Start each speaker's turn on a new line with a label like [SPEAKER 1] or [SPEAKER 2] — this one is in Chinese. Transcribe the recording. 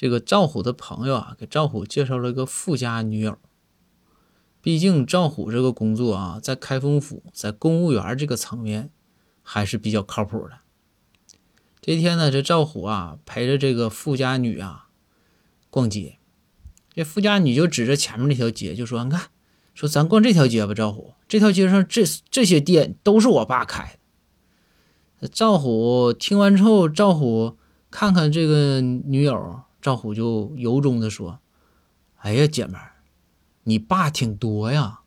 [SPEAKER 1] 这个赵虎的朋友啊，给赵虎介绍了个富家女友。毕竟赵虎这个工作啊，在开封府，在公务员这个层面还是比较靠谱的。这天呢，这赵虎啊陪着这个富家女啊逛街，这富家女就指着前面那条街就说：“你看，说咱逛这条街吧，赵虎，这条街上这这些店都是我爸开的。”赵虎听完之后，赵虎看看这个女友，赵虎就由衷的说：“哎呀，姐们儿。”你爸挺多呀，